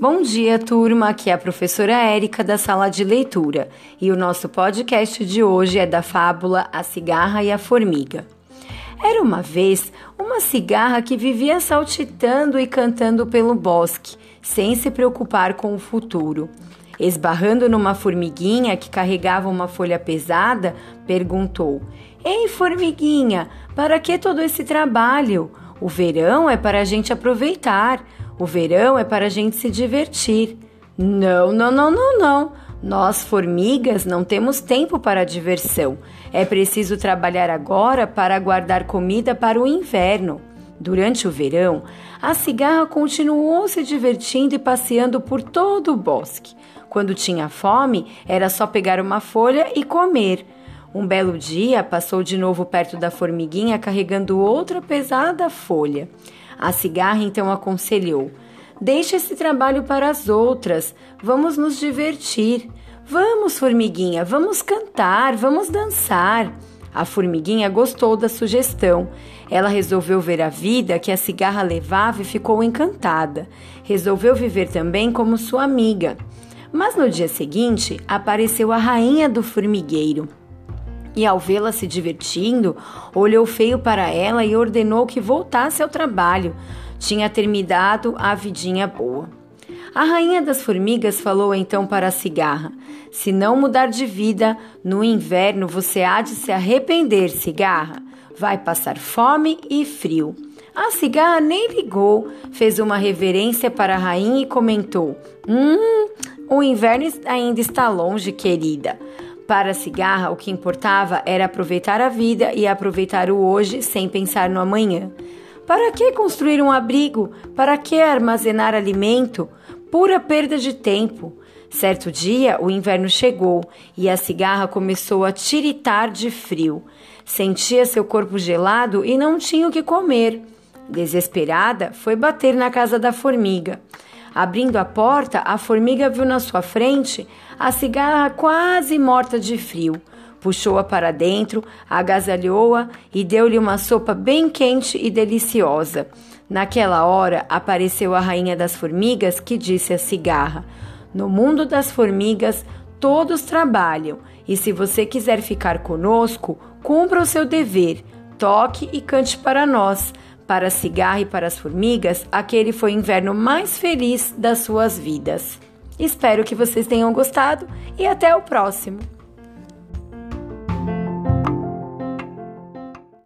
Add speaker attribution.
Speaker 1: Bom dia, turma. Aqui é a professora Érica da sala de leitura e o nosso podcast de hoje é da fábula A Cigarra e a Formiga. Era uma vez uma cigarra que vivia saltitando e cantando pelo bosque, sem se preocupar com o futuro. Esbarrando numa formiguinha que carregava uma folha pesada, perguntou: Ei, formiguinha, para que todo esse trabalho? O verão é para a gente aproveitar. O verão é para a gente se divertir. Não, não, não, não, não. Nós, formigas, não temos tempo para diversão. É preciso trabalhar agora para guardar comida para o inverno. Durante o verão, a cigarra continuou se divertindo e passeando por todo o bosque. Quando tinha fome, era só pegar uma folha e comer. Um belo dia, passou de novo perto da formiguinha carregando outra pesada folha. A cigarra então aconselhou: Deixe esse trabalho para as outras, vamos nos divertir. Vamos, formiguinha, vamos cantar, vamos dançar. A formiguinha gostou da sugestão. Ela resolveu ver a vida que a cigarra levava e ficou encantada. Resolveu viver também como sua amiga. Mas no dia seguinte apareceu a rainha do formigueiro e, ao vê-la se divertindo, olhou feio para ela e ordenou que voltasse ao trabalho. Tinha terminado a vidinha boa. A rainha das formigas falou então para a cigarra: Se não mudar de vida, no inverno você há de se arrepender, cigarra. Vai passar fome e frio. A cigarra nem ligou, fez uma reverência para a rainha e comentou: Hum, o inverno ainda está longe, querida. Para a cigarra, o que importava era aproveitar a vida e aproveitar o hoje sem pensar no amanhã. Para que construir um abrigo? Para que armazenar alimento? Pura perda de tempo. Certo dia, o inverno chegou e a cigarra começou a tiritar de frio. Sentia seu corpo gelado e não tinha o que comer. Desesperada, foi bater na casa da formiga. Abrindo a porta, a formiga viu na sua frente a cigarra quase morta de frio. Puxou-a para dentro, agasalhou-a e deu-lhe uma sopa bem quente e deliciosa. Naquela hora apareceu a rainha das formigas que disse à cigarra: No mundo das formigas todos trabalham, e se você quiser ficar conosco, cumpra o seu dever, toque e cante para nós. Para a cigarra e para as formigas, aquele foi o inverno mais feliz das suas vidas. Espero que vocês tenham gostado e até o próximo!